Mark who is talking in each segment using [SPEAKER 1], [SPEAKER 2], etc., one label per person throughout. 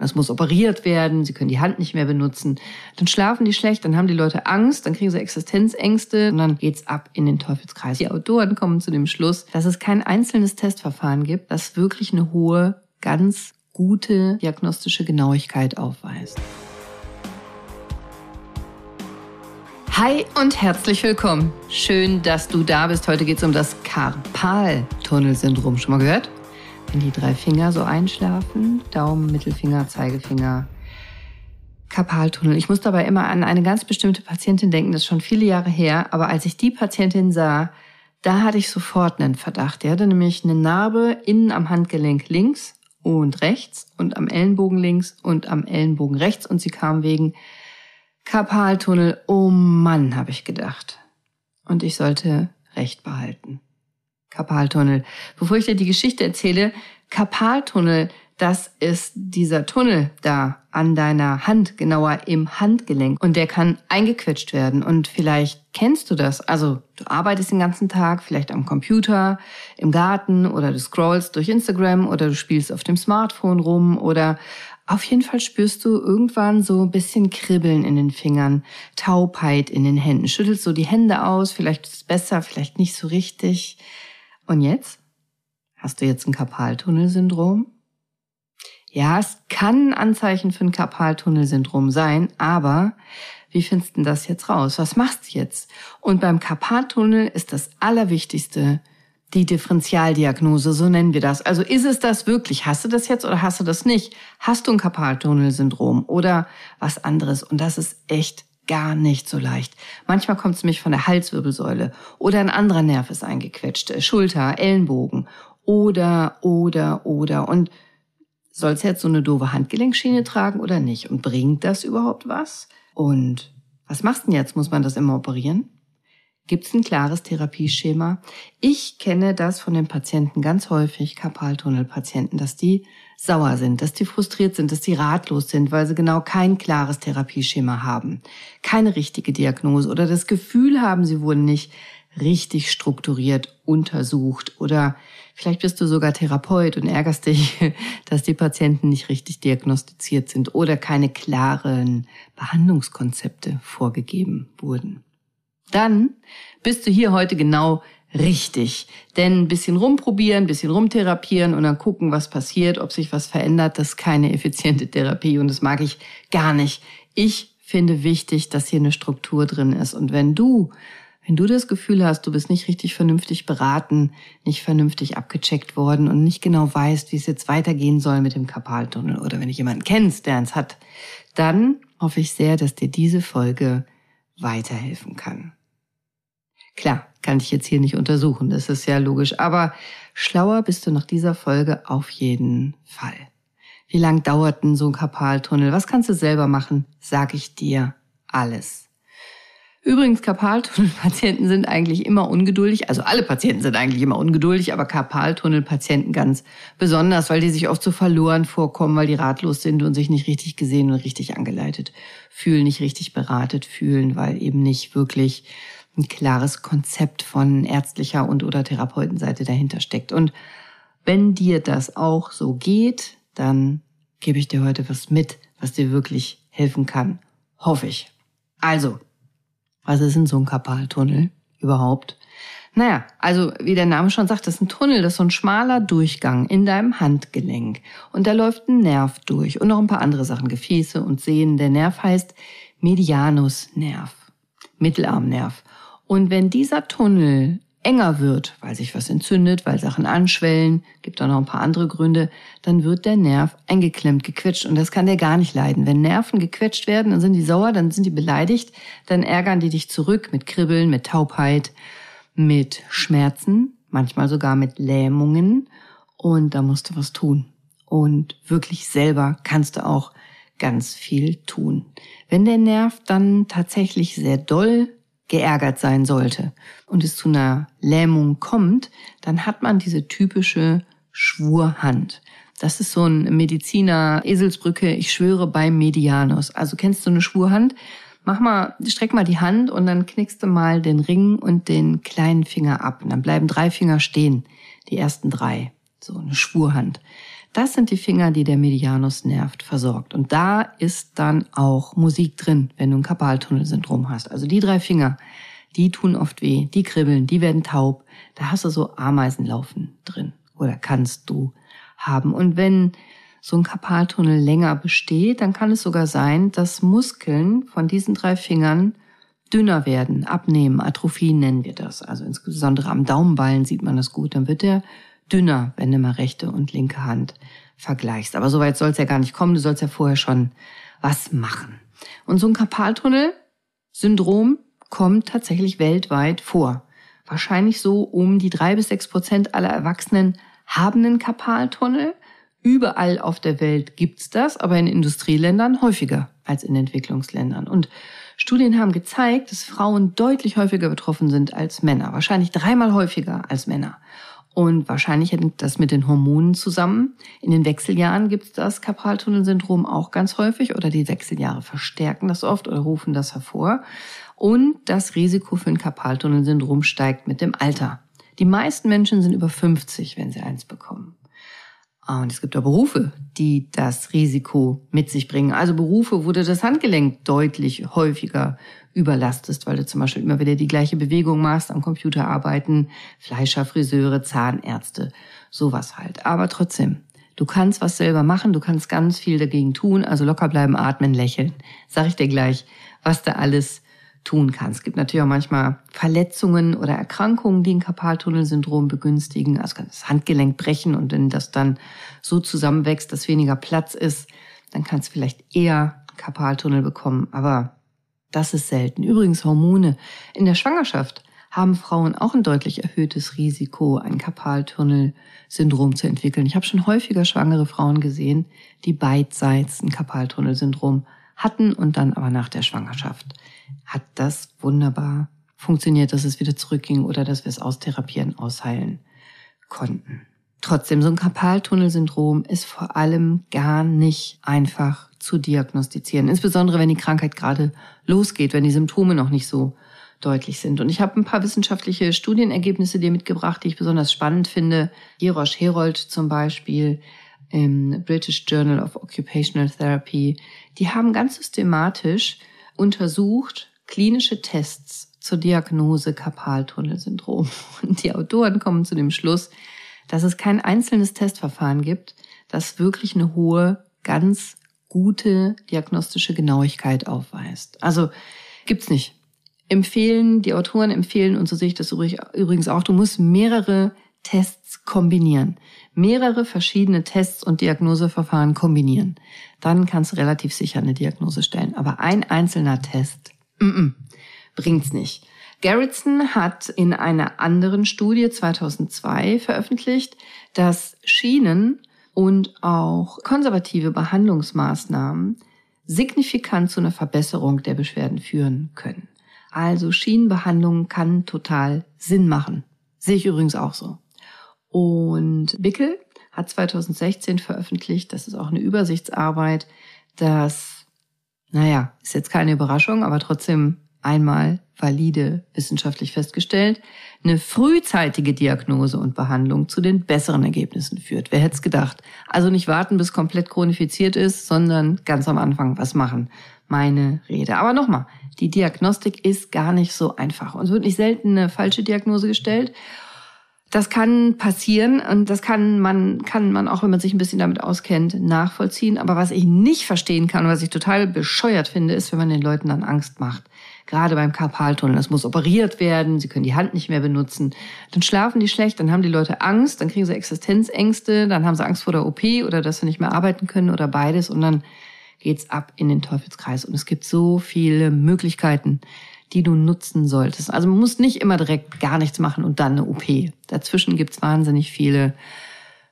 [SPEAKER 1] Das muss operiert werden, sie können die Hand nicht mehr benutzen. Dann schlafen die schlecht, dann haben die Leute Angst, dann kriegen sie Existenzängste und dann geht's ab in den Teufelskreis. Die Autoren kommen zu dem Schluss, dass es kein einzelnes Testverfahren gibt, das wirklich eine hohe, ganz gute diagnostische Genauigkeit aufweist. Hi und herzlich willkommen. Schön, dass du da bist. Heute geht's um das Karpaltunnelsyndrom. Schon mal gehört? Wenn die drei Finger so einschlafen, Daumen, Mittelfinger, Zeigefinger, Karpaltunnel. Ich muss dabei immer an eine ganz bestimmte Patientin denken, das ist schon viele Jahre her, aber als ich die Patientin sah, da hatte ich sofort einen Verdacht. Die hatte nämlich eine Narbe innen am Handgelenk links und rechts und am Ellenbogen links und am Ellenbogen rechts und sie kam wegen Karpaltunnel. Oh Mann, habe ich gedacht. Und ich sollte Recht behalten. Karpaltunnel. Bevor ich dir die Geschichte erzähle, Karpaltunnel, das ist dieser Tunnel da an deiner Hand, genauer im Handgelenk. Und der kann eingequetscht werden. Und vielleicht kennst du das. Also du arbeitest den ganzen Tag, vielleicht am Computer, im Garten oder du scrollst durch Instagram oder du spielst auf dem Smartphone rum oder auf jeden Fall spürst du irgendwann so ein bisschen Kribbeln in den Fingern, Taubheit in den Händen. Schüttelst so die Hände aus, vielleicht ist es besser, vielleicht nicht so richtig. Und jetzt? Hast du jetzt ein Karpaltunnelsyndrom? Ja, es kann ein Anzeichen für ein Karpaltunnelsyndrom sein, aber wie findest du das jetzt raus? Was machst du jetzt? Und beim Karpaltunnel ist das Allerwichtigste die Differentialdiagnose, so nennen wir das. Also ist es das wirklich? Hast du das jetzt oder hast du das nicht? Hast du ein Karpaltunnelsyndrom oder was anderes? Und das ist echt gar nicht so leicht. Manchmal kommt es nämlich von der Halswirbelsäule oder ein anderer Nerv ist eingequetscht, Schulter, Ellenbogen oder, oder, oder. Und sollst jetzt so eine doofe Handgelenkschiene tragen oder nicht? Und bringt das überhaupt was? Und was machst du denn jetzt? Muss man das immer operieren? Gibt es ein klares Therapieschema? Ich kenne das von den Patienten ganz häufig, Karpaltunnelpatienten, dass die sauer sind, dass die frustriert sind, dass die ratlos sind, weil sie genau kein klares Therapieschema haben, keine richtige Diagnose oder das Gefühl haben, sie wurden nicht richtig strukturiert untersucht oder vielleicht bist du sogar Therapeut und ärgerst dich, dass die Patienten nicht richtig diagnostiziert sind oder keine klaren Behandlungskonzepte vorgegeben wurden. Dann bist du hier heute genau richtig. Denn ein bisschen rumprobieren, ein bisschen rumtherapieren und dann gucken, was passiert, ob sich was verändert, das ist keine effiziente Therapie und das mag ich gar nicht. Ich finde wichtig, dass hier eine Struktur drin ist. Und wenn du, wenn du das Gefühl hast, du bist nicht richtig vernünftig beraten, nicht vernünftig abgecheckt worden und nicht genau weißt, wie es jetzt weitergehen soll mit dem Kapaltunnel oder wenn du jemanden kennst, der eins hat, dann hoffe ich sehr, dass dir diese Folge weiterhelfen kann. Klar, kann ich jetzt hier nicht untersuchen, das ist ja logisch, aber schlauer bist du nach dieser Folge auf jeden Fall. Wie lang dauert denn so ein Karpaltunnel? Was kannst du selber machen? Sag ich dir alles. Übrigens, Karpaltunnelpatienten sind eigentlich immer ungeduldig. Also alle Patienten sind eigentlich immer ungeduldig, aber Karpaltunnelpatienten ganz besonders, weil die sich oft so verloren vorkommen, weil die ratlos sind und sich nicht richtig gesehen und richtig angeleitet fühlen, nicht richtig beratet fühlen, weil eben nicht wirklich ein klares Konzept von ärztlicher und oder Therapeutenseite dahinter steckt. Und wenn dir das auch so geht, dann gebe ich dir heute was mit, was dir wirklich helfen kann. Hoffe ich. Also, was ist denn so ein Karpaltunnel überhaupt? Naja, also wie der Name schon sagt, das ist ein Tunnel, das ist so ein schmaler Durchgang in deinem Handgelenk. Und da läuft ein Nerv durch und noch ein paar andere Sachen, Gefäße und Sehnen. Der Nerv heißt Medianusnerv, Mittelarmnerv. Und wenn dieser Tunnel enger wird, weil sich was entzündet, weil Sachen anschwellen, gibt auch noch ein paar andere Gründe, dann wird der Nerv eingeklemmt, gequetscht und das kann der gar nicht leiden. Wenn Nerven gequetscht werden, dann sind die sauer, dann sind die beleidigt, dann ärgern die dich zurück mit Kribbeln, mit Taubheit, mit Schmerzen, manchmal sogar mit Lähmungen und da musst du was tun. Und wirklich selber kannst du auch ganz viel tun. Wenn der Nerv dann tatsächlich sehr doll geärgert sein sollte und es zu einer Lähmung kommt, dann hat man diese typische Schwurhand. Das ist so ein Mediziner Eselsbrücke, ich schwöre beim Medianus. Also kennst du eine Schwurhand? Mach mal, streck mal die Hand und dann knickst du mal den Ring und den kleinen Finger ab. Und dann bleiben drei Finger stehen, die ersten drei. So eine Schwurhand. Das sind die Finger, die der Medianusnerv versorgt. Und da ist dann auch Musik drin, wenn du ein Karpaltunnelsyndrom hast. Also die drei Finger, die tun oft weh, die kribbeln, die werden taub. Da hast du so Ameisenlaufen drin oder kannst du haben. Und wenn so ein Karpaltunnel länger besteht, dann kann es sogar sein, dass Muskeln von diesen drei Fingern dünner werden, abnehmen. Atrophie nennen wir das. Also insbesondere am Daumenballen sieht man das gut. Dann wird der dünner, wenn du mal rechte und linke Hand vergleichst. Aber soweit soll es ja gar nicht kommen. Du sollst ja vorher schon was machen. Und so ein Karpaltunnel-Syndrom kommt tatsächlich weltweit vor. Wahrscheinlich so um die drei bis sechs Prozent aller Erwachsenen haben einen Karpaltunnel. Überall auf der Welt gibt's das, aber in Industrieländern häufiger als in Entwicklungsländern. Und Studien haben gezeigt, dass Frauen deutlich häufiger betroffen sind als Männer. Wahrscheinlich dreimal häufiger als Männer. Und wahrscheinlich hängt das mit den Hormonen zusammen. In den Wechseljahren gibt es das Karpaltunnelsyndrom auch ganz häufig oder die Wechseljahre verstärken das oft oder rufen das hervor. Und das Risiko für ein Karpaltunnelsyndrom steigt mit dem Alter. Die meisten Menschen sind über 50, wenn sie eins bekommen. Ah, und es gibt auch Berufe, die das Risiko mit sich bringen. Also Berufe, wo du das Handgelenk deutlich häufiger überlastest, weil du zum Beispiel immer wieder die gleiche Bewegung machst, am Computer arbeiten, Fleischer, Friseure, Zahnärzte, sowas halt. Aber trotzdem, du kannst was selber machen, du kannst ganz viel dagegen tun, also locker bleiben, atmen, lächeln. Sag ich dir gleich, was da alles tun kann. Es gibt natürlich auch manchmal Verletzungen oder Erkrankungen, die ein Karpaltunnelsyndrom begünstigen. Also kann das Handgelenk brechen und wenn das dann so zusammenwächst, dass weniger Platz ist, dann kannst du vielleicht eher Karpaltunnel bekommen. Aber das ist selten. Übrigens Hormone. In der Schwangerschaft haben Frauen auch ein deutlich erhöhtes Risiko, ein Karpaltunnelsyndrom zu entwickeln. Ich habe schon häufiger schwangere Frauen gesehen, die beidseits ein Karpaltunnelsyndrom hatten und dann aber nach der Schwangerschaft das wunderbar funktioniert, dass es wieder zurückging oder dass wir es austherapieren, ausheilen konnten. Trotzdem, so ein Karpaltunnelsyndrom ist vor allem gar nicht einfach zu diagnostizieren, insbesondere wenn die Krankheit gerade losgeht, wenn die Symptome noch nicht so deutlich sind. Und ich habe ein paar wissenschaftliche Studienergebnisse dir mitgebracht, die ich besonders spannend finde. Gerosch Herold zum Beispiel im British Journal of Occupational Therapy. Die haben ganz systematisch untersucht klinische Tests zur Diagnose Karpaltunnelsyndrom. Und die Autoren kommen zu dem Schluss, dass es kein einzelnes Testverfahren gibt, das wirklich eine hohe, ganz gute diagnostische Genauigkeit aufweist. Also gibt's nicht. Empfehlen, die Autoren empfehlen, und so sehe ich das übrigens auch, du musst mehrere Tests kombinieren. Mehrere verschiedene Tests und Diagnoseverfahren kombinieren. Dann kannst du relativ sicher eine Diagnose stellen. Aber ein einzelner Test mm -mm, bringt's nicht. Garrison hat in einer anderen Studie 2002 veröffentlicht, dass Schienen und auch konservative Behandlungsmaßnahmen signifikant zu einer Verbesserung der Beschwerden führen können. Also Schienenbehandlung kann total Sinn machen. Sehe ich übrigens auch so. Und Wickel hat 2016 veröffentlicht, das ist auch eine Übersichtsarbeit, dass, naja, ist jetzt keine Überraschung, aber trotzdem einmal valide wissenschaftlich festgestellt, eine frühzeitige Diagnose und Behandlung zu den besseren Ergebnissen führt. Wer hätte es gedacht? Also nicht warten, bis komplett chronifiziert ist, sondern ganz am Anfang was machen. Meine Rede. Aber nochmal, die Diagnostik ist gar nicht so einfach. Uns wird nicht selten eine falsche Diagnose gestellt. Das kann passieren und das kann man, kann man auch, wenn man sich ein bisschen damit auskennt, nachvollziehen. Aber was ich nicht verstehen kann, was ich total bescheuert finde, ist, wenn man den Leuten dann Angst macht. Gerade beim Karpaltunnel. Das muss operiert werden, sie können die Hand nicht mehr benutzen. Dann schlafen die schlecht, dann haben die Leute Angst, dann kriegen sie Existenzängste, dann haben sie Angst vor der OP oder dass sie nicht mehr arbeiten können oder beides und dann geht's ab in den Teufelskreis. Und es gibt so viele Möglichkeiten, die du nutzen solltest. Also man muss nicht immer direkt gar nichts machen und dann eine OP. Dazwischen gibt's wahnsinnig viele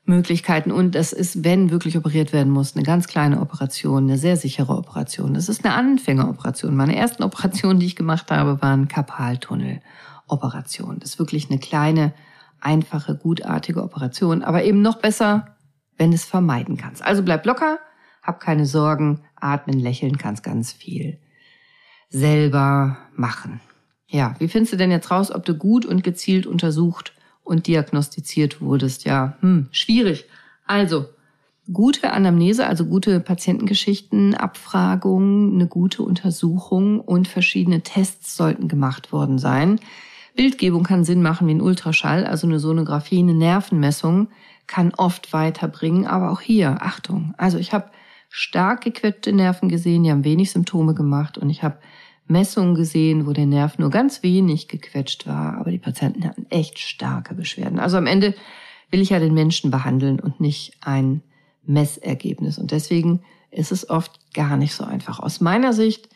[SPEAKER 1] Möglichkeiten und das ist, wenn wirklich operiert werden muss, eine ganz kleine Operation, eine sehr sichere Operation. Das ist eine Anfängeroperation. Meine ersten Operationen, die ich gemacht habe, waren Karpaltunnel-Operationen. Das ist wirklich eine kleine, einfache, gutartige Operation, aber eben noch besser, wenn es vermeiden kannst. Also bleib locker, hab keine Sorgen, atmen, lächeln kannst ganz viel selber machen. Ja, wie findest du denn jetzt raus, ob du gut und gezielt untersucht und diagnostiziert wurdest? Ja, hm, schwierig. Also, Gute Anamnese, also gute Patientengeschichten, Abfragung, eine gute Untersuchung und verschiedene Tests sollten gemacht worden sein. Bildgebung kann Sinn machen wie ein Ultraschall, also eine Sonographie, eine Nervenmessung kann oft weiterbringen, aber auch hier, Achtung, also ich habe stark gequetschte Nerven gesehen, die haben wenig Symptome gemacht und ich habe Messungen gesehen, wo der Nerv nur ganz wenig gequetscht war, aber die Patienten hatten echt starke Beschwerden. Also am Ende will ich ja den Menschen behandeln und nicht ein Messergebnis. Und deswegen ist es oft gar nicht so einfach. Aus meiner Sicht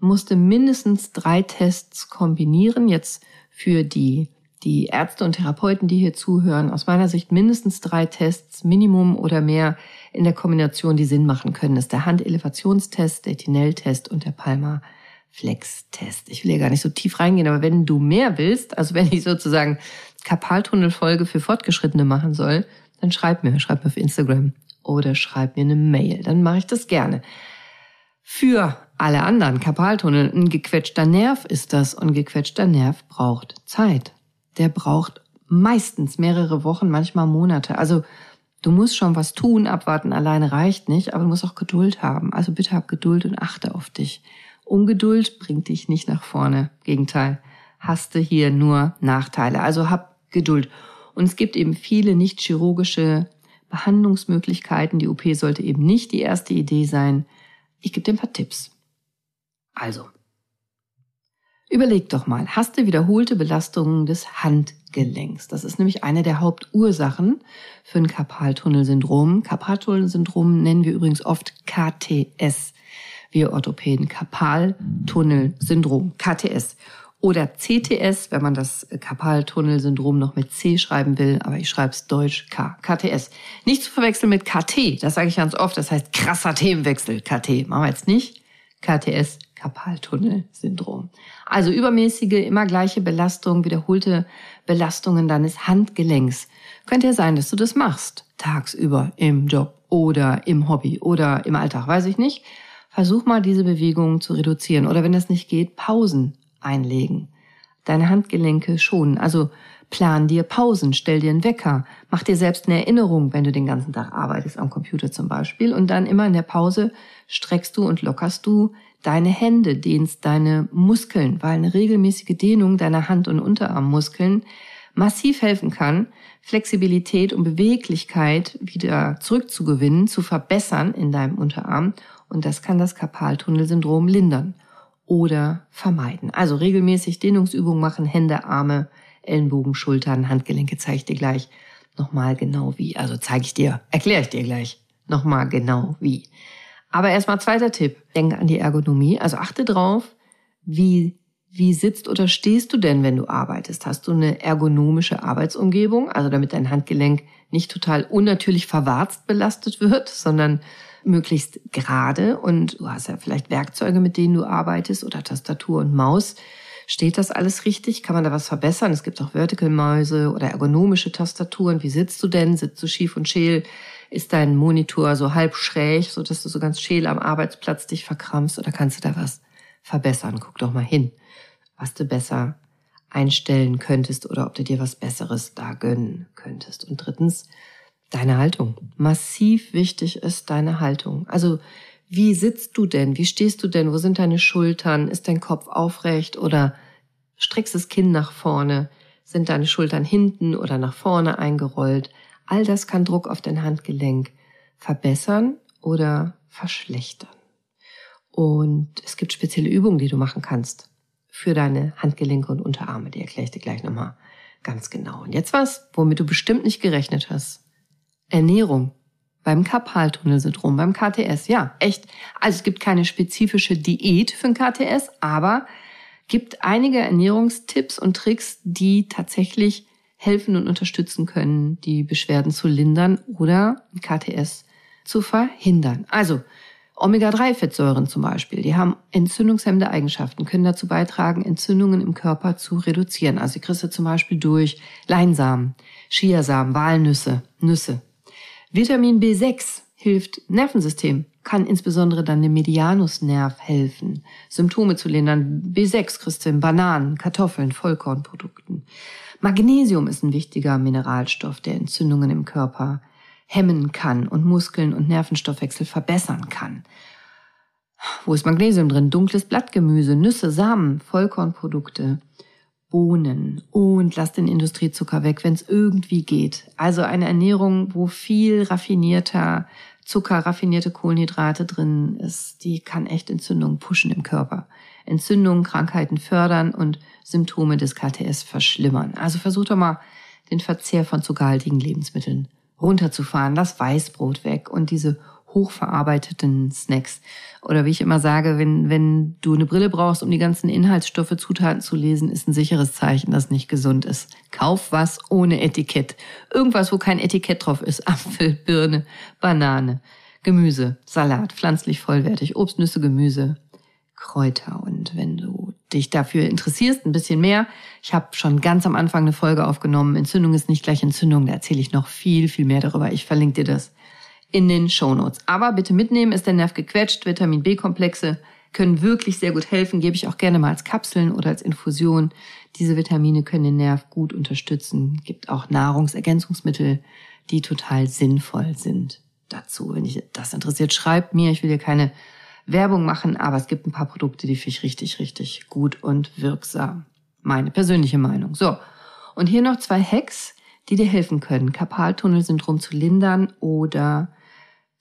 [SPEAKER 1] musste mindestens drei Tests kombinieren. Jetzt für die, die Ärzte und Therapeuten, die hier zuhören, aus meiner Sicht mindestens drei Tests, Minimum oder mehr in der Kombination, die Sinn machen können. Das ist der Handelevationstest, der Tinel-Test und der Palma Flex-Test. Ich will ja gar nicht so tief reingehen, aber wenn du mehr willst, also wenn ich sozusagen Karpaltunnelfolge für Fortgeschrittene machen soll, dann schreib mir, schreib mir auf Instagram oder schreib mir eine Mail. Dann mache ich das gerne. Für alle anderen Karpaltunnel, ein gequetschter Nerv ist das und gequetschter Nerv braucht Zeit. Der braucht meistens mehrere Wochen, manchmal Monate. Also du musst schon was tun, abwarten alleine reicht nicht, aber du musst auch Geduld haben. Also bitte hab Geduld und achte auf dich. Ungeduld bringt dich nicht nach vorne. Gegenteil, hast du hier nur Nachteile. Also hab Geduld. Und es gibt eben viele nicht chirurgische Behandlungsmöglichkeiten. Die OP sollte eben nicht die erste Idee sein. Ich gebe dir ein paar Tipps. Also, überleg doch mal, hast du wiederholte Belastungen des Handgelenks? Das ist nämlich eine der Hauptursachen für ein Karpaltunnelsyndrom. Karpaltunnelsyndrom nennen wir übrigens oft KTS. Wir Orthopäden Karpaltunnelsyndrom, KTS oder CTS, wenn man das Karpaltunnelsyndrom noch mit C schreiben will, aber ich schreibe es deutsch K, KTS. Nicht zu verwechseln mit KT, das sage ich ganz oft, das heißt krasser Themenwechsel, KT, machen wir jetzt nicht. KTS, Karpaltunnelsyndrom. Also übermäßige, immer gleiche Belastung, wiederholte Belastungen deines Handgelenks. Könnte ja sein, dass du das machst, tagsüber im Job oder im Hobby oder im Alltag, weiß ich nicht. Versuch mal diese Bewegungen zu reduzieren oder wenn das nicht geht, Pausen einlegen. Deine Handgelenke schonen. Also plan dir Pausen, stell dir einen Wecker, mach dir selbst eine Erinnerung, wenn du den ganzen Tag arbeitest, am Computer zum Beispiel. Und dann immer in der Pause streckst du und lockerst du deine Hände, dehnst deine Muskeln, weil eine regelmäßige Dehnung deiner Hand- und Unterarmmuskeln massiv helfen kann, Flexibilität und Beweglichkeit wieder zurückzugewinnen, zu verbessern in deinem Unterarm. Und das kann das Karpaltunnelsyndrom lindern oder vermeiden. Also regelmäßig Dehnungsübungen machen, Hände, Arme, Ellenbogen, Schultern, Handgelenke zeige ich dir gleich nochmal genau wie. Also zeige ich dir, erkläre ich dir gleich nochmal genau wie. Aber erstmal zweiter Tipp. Denke an die Ergonomie. Also achte drauf, wie, wie sitzt oder stehst du denn, wenn du arbeitest? Hast du eine ergonomische Arbeitsumgebung? Also damit dein Handgelenk nicht total unnatürlich verwarzt belastet wird, sondern möglichst gerade und du hast ja vielleicht Werkzeuge, mit denen du arbeitest oder Tastatur und Maus. Steht das alles richtig? Kann man da was verbessern? Es gibt auch Vertical-Mäuse oder ergonomische Tastaturen. Wie sitzt du denn? Sitzt du schief und scheel? Ist dein Monitor so halb schräg, so dass du so ganz scheel am Arbeitsplatz dich verkrampfst? Oder kannst du da was verbessern? Guck doch mal hin, was du besser einstellen könntest oder ob du dir was Besseres da gönnen könntest. Und drittens, Deine Haltung. Massiv wichtig ist deine Haltung. Also wie sitzt du denn? Wie stehst du denn? Wo sind deine Schultern? Ist dein Kopf aufrecht oder streckst das Kinn nach vorne? Sind deine Schultern hinten oder nach vorne eingerollt? All das kann Druck auf dein Handgelenk verbessern oder verschlechtern. Und es gibt spezielle Übungen, die du machen kannst für deine Handgelenke und Unterarme. Die erkläre ich dir gleich nochmal ganz genau. Und jetzt was, womit du bestimmt nicht gerechnet hast. Ernährung. Beim Karpaltunnelsyndrom, beim KTS, ja, echt. Also es gibt keine spezifische Diät für ein KTS, aber gibt einige Ernährungstipps und Tricks, die tatsächlich helfen und unterstützen können, die Beschwerden zu lindern oder ein KTS zu verhindern. Also Omega-3-Fettsäuren zum Beispiel, die haben entzündungshemmende Eigenschaften, können dazu beitragen, Entzündungen im Körper zu reduzieren. Also die kriegst du zum Beispiel durch Leinsamen, Chiasamen, Walnüsse, Nüsse. Vitamin B6 hilft Nervensystem, kann insbesondere dann dem Medianusnerv helfen, Symptome zu lindern. B6 kriegst du in Bananen, Kartoffeln, Vollkornprodukten. Magnesium ist ein wichtiger Mineralstoff, der Entzündungen im Körper hemmen kann und Muskeln und Nervenstoffwechsel verbessern kann. Wo ist Magnesium drin? Dunkles Blattgemüse, Nüsse, Samen, Vollkornprodukte, Bohnen und lass den Industriezucker weg, wenn es irgendwie geht. Also eine Ernährung, wo viel raffinierter Zucker, raffinierte Kohlenhydrate drin ist, die kann echt Entzündungen pushen im Körper. Entzündungen, Krankheiten fördern und Symptome des KTS verschlimmern. Also versuch doch mal den Verzehr von zuckerhaltigen Lebensmitteln runterzufahren. Lass Weißbrot weg und diese hochverarbeiteten Snacks. Oder wie ich immer sage, wenn, wenn du eine Brille brauchst, um die ganzen Inhaltsstoffe, Zutaten zu lesen, ist ein sicheres Zeichen, dass nicht gesund ist. Kauf was ohne Etikett. Irgendwas, wo kein Etikett drauf ist. Apfel, Birne, Banane, Gemüse, Salat, pflanzlich vollwertig, Obst, Nüsse, Gemüse, Kräuter. Und wenn du dich dafür interessierst, ein bisschen mehr, ich habe schon ganz am Anfang eine Folge aufgenommen, Entzündung ist nicht gleich Entzündung, da erzähle ich noch viel, viel mehr darüber. Ich verlinke dir das in den Shownotes. Aber bitte mitnehmen, ist der Nerv gequetscht, Vitamin B-Komplexe können wirklich sehr gut helfen, gebe ich auch gerne mal als Kapseln oder als Infusion. Diese Vitamine können den Nerv gut unterstützen. Gibt auch Nahrungsergänzungsmittel, die total sinnvoll sind dazu. Wenn dich das interessiert, schreibt mir. Ich will dir keine Werbung machen, aber es gibt ein paar Produkte, die finde ich richtig, richtig gut und wirksam. Meine persönliche Meinung. So. Und hier noch zwei Hacks, die dir helfen können, Karpaltunnelsyndrom zu lindern oder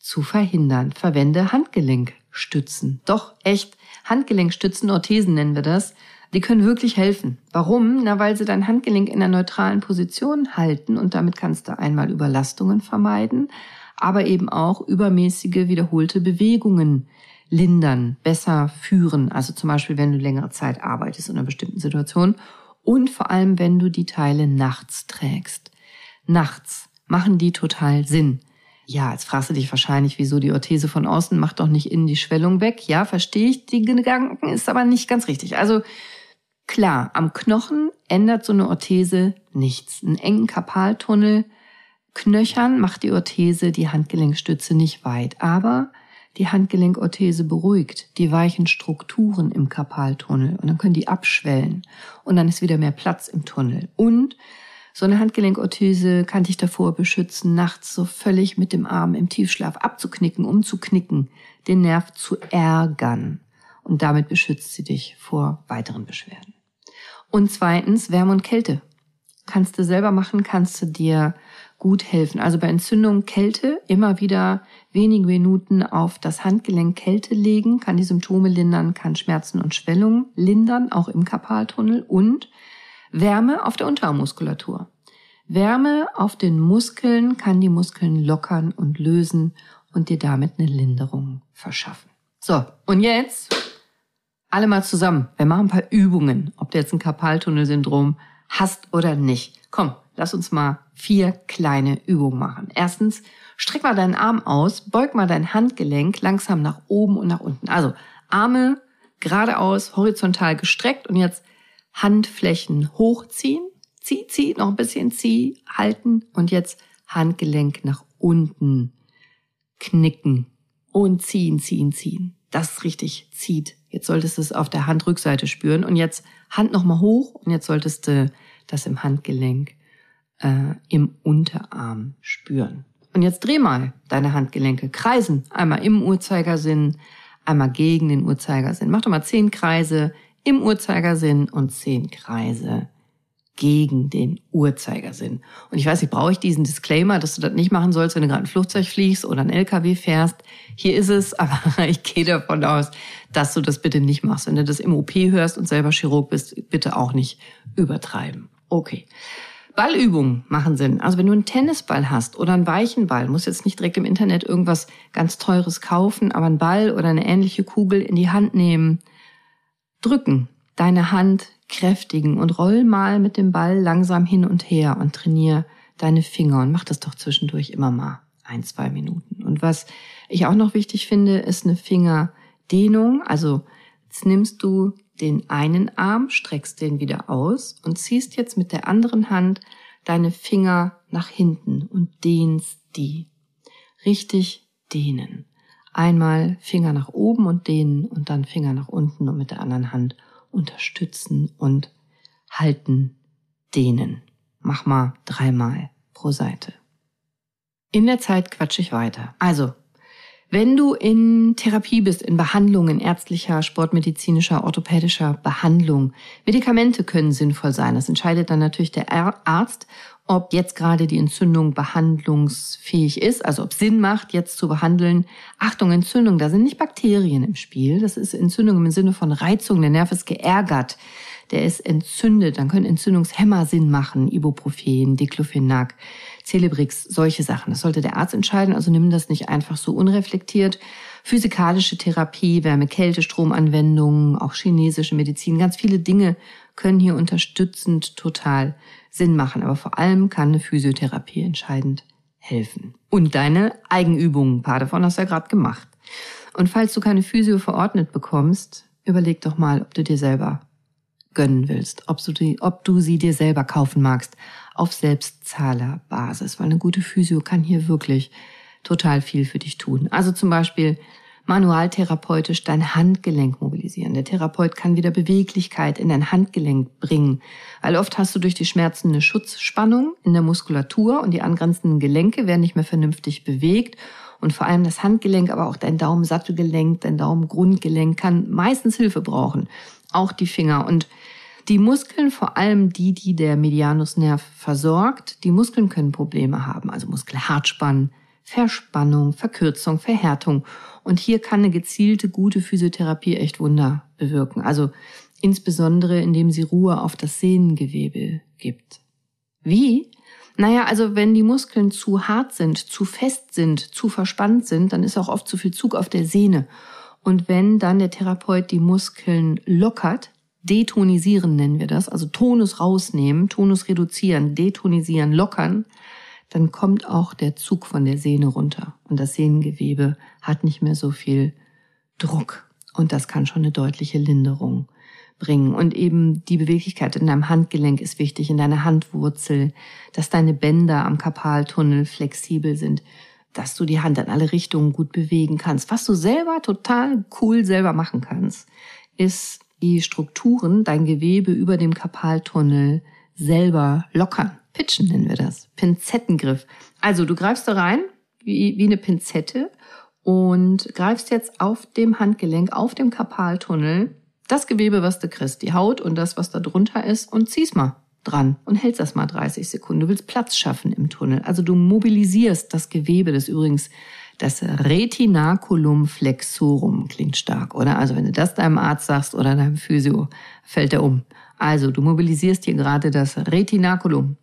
[SPEAKER 1] zu verhindern. Verwende Handgelenkstützen. Doch, echt. Handgelenkstützen, Orthesen nennen wir das. Die können wirklich helfen. Warum? Na, weil sie dein Handgelenk in einer neutralen Position halten und damit kannst du einmal Überlastungen vermeiden, aber eben auch übermäßige wiederholte Bewegungen lindern, besser führen. Also zum Beispiel, wenn du längere Zeit arbeitest in einer bestimmten Situation und vor allem, wenn du die Teile nachts trägst. Nachts machen die total Sinn. Ja, jetzt fragst du dich wahrscheinlich, wieso die Orthese von außen macht doch nicht innen die Schwellung weg. Ja, verstehe ich die Gedanken, ist aber nicht ganz richtig. Also klar, am Knochen ändert so eine Orthese nichts. Einen engen Karpaltunnel knöchern macht die Orthese die Handgelenkstütze nicht weit. Aber die Handgelenkorthese beruhigt die weichen Strukturen im Karpaltunnel und dann können die abschwellen und dann ist wieder mehr Platz im Tunnel. Und so eine Handgelenkorthese kann dich davor beschützen, nachts so völlig mit dem Arm im Tiefschlaf abzuknicken, umzuknicken, den Nerv zu ärgern. Und damit beschützt sie dich vor weiteren Beschwerden. Und zweitens, Wärme und Kälte. Kannst du selber machen, kannst du dir gut helfen. Also bei Entzündung Kälte immer wieder wenige Minuten auf das Handgelenk Kälte legen, kann die Symptome lindern, kann Schmerzen und Schwellungen lindern, auch im Karpaltunnel und Wärme auf der Unterarmmuskulatur. Wärme auf den Muskeln kann die Muskeln lockern und lösen und dir damit eine Linderung verschaffen. So, und jetzt alle mal zusammen. Wir machen ein paar Übungen, ob du jetzt ein Karpaltunnelsyndrom hast oder nicht. Komm, lass uns mal vier kleine Übungen machen. Erstens, streck mal deinen Arm aus, beug mal dein Handgelenk langsam nach oben und nach unten. Also Arme geradeaus, horizontal gestreckt und jetzt Handflächen hochziehen, zieh, zieh, noch ein bisschen zieh, halten und jetzt Handgelenk nach unten knicken und ziehen, ziehen, ziehen. Das richtig zieht. Jetzt solltest du es auf der Handrückseite spüren und jetzt Hand nochmal hoch und jetzt solltest du das im Handgelenk äh, im Unterarm spüren. Und jetzt dreh mal deine Handgelenke, kreisen, einmal im Uhrzeigersinn, einmal gegen den Uhrzeigersinn. Mach doch mal zehn Kreise im Uhrzeigersinn und zehn Kreise gegen den Uhrzeigersinn. Und ich weiß nicht, brauche ich diesen Disclaimer, dass du das nicht machen sollst, wenn du gerade ein Flugzeug fliegst oder ein LKW fährst. Hier ist es, aber ich gehe davon aus, dass du das bitte nicht machst. Wenn du das im OP hörst und selber Chirurg bist, bitte auch nicht übertreiben. Okay. Ballübungen machen Sinn. Also wenn du einen Tennisball hast oder einen weichen Ball, musst jetzt nicht direkt im Internet irgendwas ganz Teures kaufen, aber einen Ball oder eine ähnliche Kugel in die Hand nehmen, drücken, deine Hand kräftigen und roll mal mit dem Ball langsam hin und her und trainier deine Finger und mach das doch zwischendurch immer mal ein, zwei Minuten. Und was ich auch noch wichtig finde, ist eine Fingerdehnung. Also jetzt nimmst du den einen Arm, streckst den wieder aus und ziehst jetzt mit der anderen Hand deine Finger nach hinten und dehnst die. Richtig dehnen. Einmal Finger nach oben und dehnen und dann Finger nach unten und mit der anderen Hand unterstützen und halten, dehnen. Mach mal dreimal pro Seite. In der Zeit quatsche ich weiter. Also, wenn du in Therapie bist, in Behandlung, in ärztlicher, sportmedizinischer, orthopädischer Behandlung, Medikamente können sinnvoll sein. Das entscheidet dann natürlich der Arzt, ob jetzt gerade die Entzündung behandlungsfähig ist, also ob Sinn macht, jetzt zu behandeln. Achtung, Entzündung, da sind nicht Bakterien im Spiel. Das ist Entzündung im Sinne von Reizung. Der Nerv ist geärgert. Der ist entzündet. Dann können Entzündungshemmer Sinn machen. Ibuprofen, Diclofenac. Celebrix, solche Sachen. Das sollte der Arzt entscheiden, also nimm das nicht einfach so unreflektiert. Physikalische Therapie, Wärme-Kälte-Stromanwendungen, auch chinesische Medizin, ganz viele Dinge können hier unterstützend total Sinn machen. Aber vor allem kann eine Physiotherapie entscheidend helfen. Und deine Eigenübungen, ein paar davon hast du ja gerade gemacht. Und falls du keine Physio verordnet bekommst, überleg doch mal, ob du dir selber gönnen willst, ob du, die, ob du sie dir selber kaufen magst auf Selbstzahlerbasis, weil eine gute Physio kann hier wirklich total viel für dich tun. Also zum Beispiel manualtherapeutisch dein Handgelenk mobilisieren. Der Therapeut kann wieder Beweglichkeit in dein Handgelenk bringen, weil oft hast du durch die Schmerzen eine Schutzspannung in der Muskulatur und die angrenzenden Gelenke werden nicht mehr vernünftig bewegt und vor allem das Handgelenk, aber auch dein Daumensattelgelenk, dein Daumengrundgelenk kann meistens Hilfe brauchen auch die Finger. Und die Muskeln, vor allem die, die der Medianusnerv versorgt, die Muskeln können Probleme haben. Also Muskelhartspann, Verspannung, Verkürzung, Verhärtung. Und hier kann eine gezielte, gute Physiotherapie echt Wunder bewirken. Also insbesondere, indem sie Ruhe auf das Sehnengewebe gibt. Wie? Naja, also wenn die Muskeln zu hart sind, zu fest sind, zu verspannt sind, dann ist auch oft zu viel Zug auf der Sehne. Und wenn dann der Therapeut die Muskeln lockert, detonisieren nennen wir das, also Tonus rausnehmen, Tonus reduzieren, detonisieren, lockern, dann kommt auch der Zug von der Sehne runter und das Sehnengewebe hat nicht mehr so viel Druck und das kann schon eine deutliche Linderung bringen. Und eben die Beweglichkeit in deinem Handgelenk ist wichtig, in deiner Handwurzel, dass deine Bänder am Karpaltunnel flexibel sind dass du die Hand in alle Richtungen gut bewegen kannst. Was du selber total cool selber machen kannst, ist die Strukturen, dein Gewebe über dem Karpaltunnel selber lockern. Pitchen nennen wir das. Pinzettengriff. Also du greifst da rein wie, wie eine Pinzette und greifst jetzt auf dem Handgelenk, auf dem Karpaltunnel das Gewebe, was du kriegst, die Haut und das, was da drunter ist und zieh's mal dran und hältst das mal 30 Sekunden. Du willst Platz schaffen im Tunnel. Also du mobilisierst das Gewebe, das übrigens das Retinaculum flexorum klingt stark, oder? Also wenn du das deinem Arzt sagst oder deinem Physio, fällt er um. Also du mobilisierst hier gerade das Retinaculum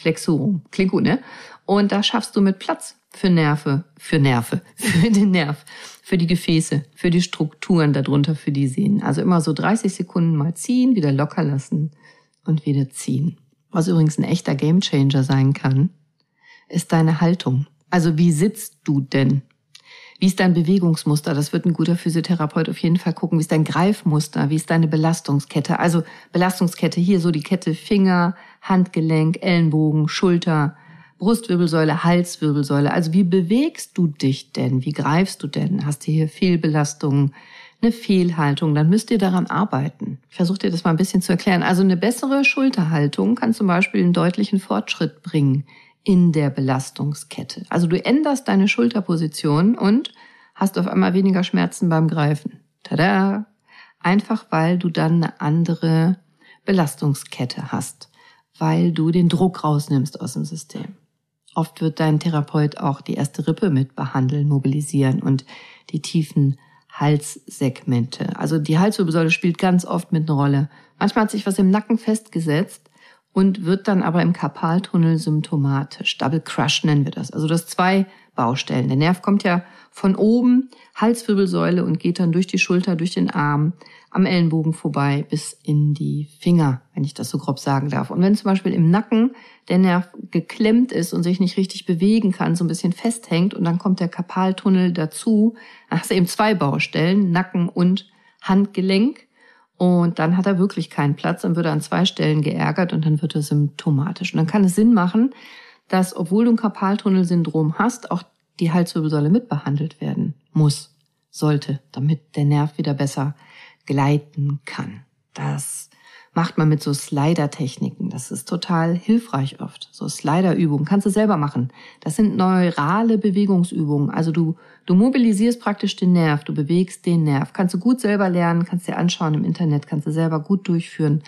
[SPEAKER 1] flexorum. Klingt gut, ne? Und da schaffst du mit Platz für Nerve, für Nerve, für den Nerv, für die Gefäße, für die Strukturen darunter, für die Sehnen. Also immer so 30 Sekunden mal ziehen, wieder locker lassen und wieder ziehen. Was übrigens ein echter Gamechanger sein kann, ist deine Haltung. Also wie sitzt du denn? Wie ist dein Bewegungsmuster? Das wird ein guter Physiotherapeut auf jeden Fall gucken. Wie ist dein Greifmuster? Wie ist deine Belastungskette? Also Belastungskette hier so die Kette Finger, Handgelenk, Ellenbogen, Schulter, Brustwirbelsäule, Halswirbelsäule. Also wie bewegst du dich denn? Wie greifst du denn? Hast du hier Fehlbelastungen? eine Fehlhaltung, dann müsst ihr daran arbeiten. Ich versuche dir das mal ein bisschen zu erklären. Also eine bessere Schulterhaltung kann zum Beispiel einen deutlichen Fortschritt bringen in der Belastungskette. Also du änderst deine Schulterposition und hast auf einmal weniger Schmerzen beim Greifen. Tada! Einfach weil du dann eine andere Belastungskette hast, weil du den Druck rausnimmst aus dem System. Oft wird dein Therapeut auch die erste Rippe mit behandeln, mobilisieren und die tiefen Halssegmente. Also die Halswirbelsäule spielt ganz oft mit einer Rolle. Manchmal hat sich was im Nacken festgesetzt und wird dann aber im Karpaltunnel symptomatisch. Double Crush nennen wir das. Also das zwei Baustellen. Der Nerv kommt ja von oben, Halswirbelsäule und geht dann durch die Schulter, durch den Arm, am Ellenbogen vorbei bis in die Finger, wenn ich das so grob sagen darf. Und wenn zum Beispiel im Nacken der Nerv geklemmt ist und sich nicht richtig bewegen kann, so ein bisschen festhängt und dann kommt der Karpaltunnel dazu, dann hast du eben zwei Baustellen, Nacken und Handgelenk. Und dann hat er wirklich keinen Platz, dann wird an zwei Stellen geärgert und dann wird er symptomatisch. Und dann kann es Sinn machen, dass, obwohl du ein Karpaltunnelsyndrom hast, auch die Halswirbelsäule mitbehandelt werden muss, sollte, damit der Nerv wieder besser gleiten kann. Das macht man mit so Slider-Techniken. Das ist total hilfreich oft. So Slider-Übungen kannst du selber machen. Das sind neurale Bewegungsübungen. Also du, du mobilisierst praktisch den Nerv, du bewegst den Nerv. Kannst du gut selber lernen, kannst dir anschauen im Internet, kannst du selber gut durchführen.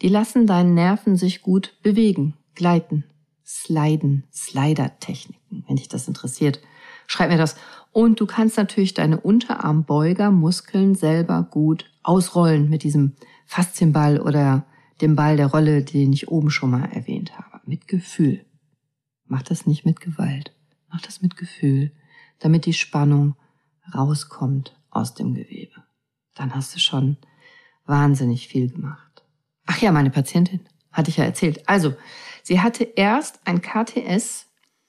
[SPEAKER 1] Die lassen deinen Nerven sich gut bewegen, gleiten, sliden, Slider-Techniken, wenn dich das interessiert. Schreib mir das. Und du kannst natürlich deine Unterarmbeuger-Muskeln selber gut ausrollen mit diesem Faszienball oder dem Ball der Rolle, den ich oben schon mal erwähnt habe. Mit Gefühl. Mach das nicht mit Gewalt. Mach das mit Gefühl, damit die Spannung rauskommt aus dem Gewebe. Dann hast du schon wahnsinnig viel gemacht. Ach ja, meine Patientin, hatte ich ja erzählt. Also, sie hatte erst ein KTS,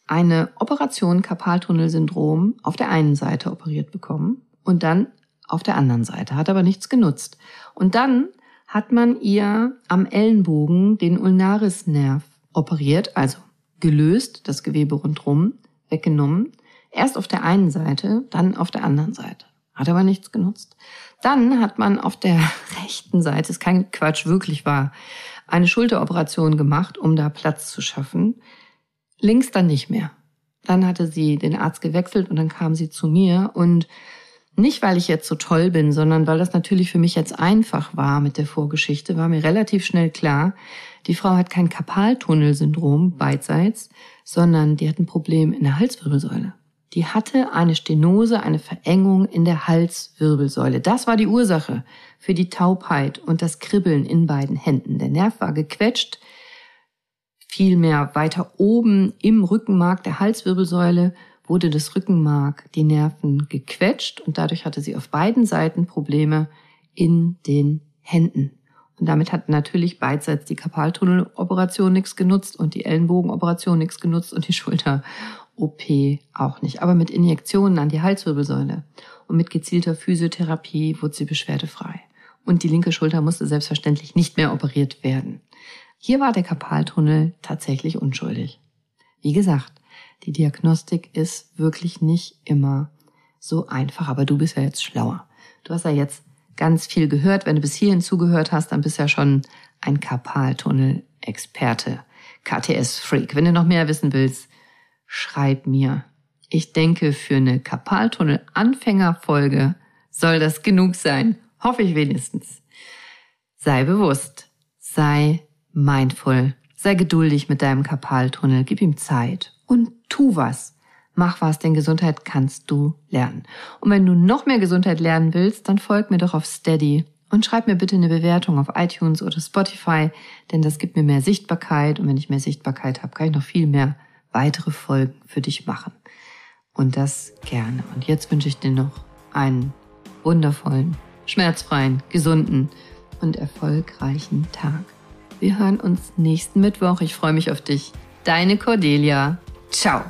[SPEAKER 1] eine Operation Karpaltunnelsyndrom auf der einen Seite operiert bekommen und dann auf der anderen Seite, hat aber nichts genutzt. Und dann hat man ihr am Ellenbogen den Ulnarisnerv operiert, also gelöst, das Gewebe rundrum, weggenommen. Erst auf der einen Seite, dann auf der anderen Seite. Hat aber nichts genutzt. Dann hat man auf der rechten Seite, ist kein Quatsch, wirklich wahr, eine Schulteroperation gemacht, um da Platz zu schaffen. Links dann nicht mehr. Dann hatte sie den Arzt gewechselt und dann kam sie zu mir und nicht, weil ich jetzt so toll bin, sondern weil das natürlich für mich jetzt einfach war mit der Vorgeschichte, war mir relativ schnell klar, die Frau hat kein Karpaltunnelsyndrom beidseits, sondern die hat ein Problem in der Halswirbelsäule. Die hatte eine Stenose, eine Verengung in der Halswirbelsäule. Das war die Ursache für die Taubheit und das Kribbeln in beiden Händen. Der Nerv war gequetscht, vielmehr weiter oben im Rückenmark der Halswirbelsäule wurde das Rückenmark, die Nerven gequetscht und dadurch hatte sie auf beiden Seiten Probleme in den Händen. Und damit hat natürlich beidseits die Karpaltunneloperation nichts genutzt und die Ellenbogenoperation nichts genutzt und die Schulter-OP auch nicht. Aber mit Injektionen an die Halswirbelsäule und mit gezielter Physiotherapie wurde sie beschwerdefrei. Und die linke Schulter musste selbstverständlich nicht mehr operiert werden. Hier war der Karpaltunnel tatsächlich unschuldig. Wie gesagt, die Diagnostik ist wirklich nicht immer so einfach, aber du bist ja jetzt schlauer. Du hast ja jetzt ganz viel gehört. Wenn du bis hierhin zugehört hast, dann bist du ja schon ein Karpaltunnel-Experte, KTS-Freak. Wenn du noch mehr wissen willst, schreib mir. Ich denke, für eine Karpaltunnel-Anfängerfolge soll das genug sein. Hoffe ich wenigstens. Sei bewusst, sei mindful, sei geduldig mit deinem Karpaltunnel, gib ihm Zeit und tu was. Mach was, denn Gesundheit kannst du lernen. Und wenn du noch mehr Gesundheit lernen willst, dann folg mir doch auf Steady und schreib mir bitte eine Bewertung auf iTunes oder Spotify, denn das gibt mir mehr Sichtbarkeit und wenn ich mehr Sichtbarkeit habe, kann ich noch viel mehr weitere Folgen für dich machen. Und das gerne. Und jetzt wünsche ich dir noch einen wundervollen, schmerzfreien, gesunden und erfolgreichen Tag. Wir hören uns nächsten Mittwoch. Ich freue mich auf dich. Deine Cordelia. Ciao.